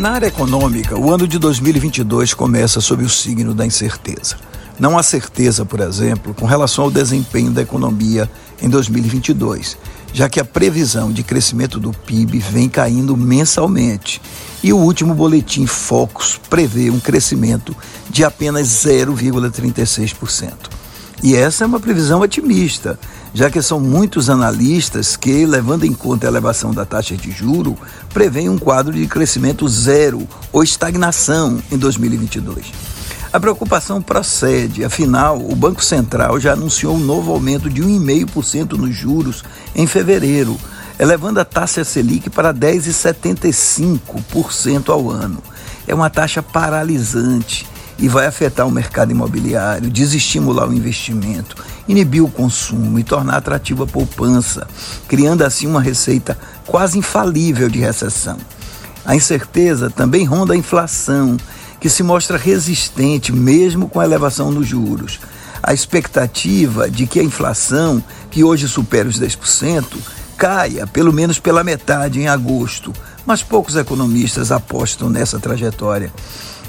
Na área econômica, o ano de 2022 começa sob o signo da incerteza. Não há certeza, por exemplo, com relação ao desempenho da economia em 2022, já que a previsão de crescimento do PIB vem caindo mensalmente e o último boletim Focus prevê um crescimento de apenas 0,36%. E essa é uma previsão otimista, já que são muitos analistas que, levando em conta a elevação da taxa de juro, prevêem um quadro de crescimento zero ou estagnação em 2022. A preocupação procede, afinal, o Banco Central já anunciou um novo aumento de 1,5% nos juros em fevereiro, elevando a taxa Selic para 10,75% ao ano. É uma taxa paralisante e vai afetar o mercado imobiliário, desestimular o investimento, inibir o consumo e tornar atrativa a poupança, criando assim uma receita quase infalível de recessão. A incerteza também ronda a inflação, que se mostra resistente mesmo com a elevação dos juros. A expectativa de que a inflação, que hoje supera os 10%, caia pelo menos pela metade em agosto, mas poucos economistas apostam nessa trajetória.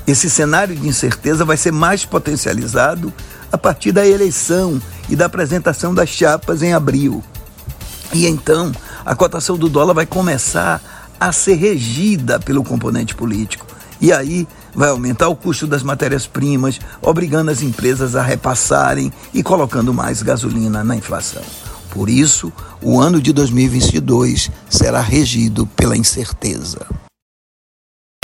Esse cenário de incerteza vai ser mais potencializado a partir da eleição e da apresentação das chapas em abril. E então a cotação do dólar vai começar a ser regida pelo componente político. E aí vai aumentar o custo das matérias-primas, obrigando as empresas a repassarem e colocando mais gasolina na inflação. Por isso, o ano de 2022 será regido pela incerteza.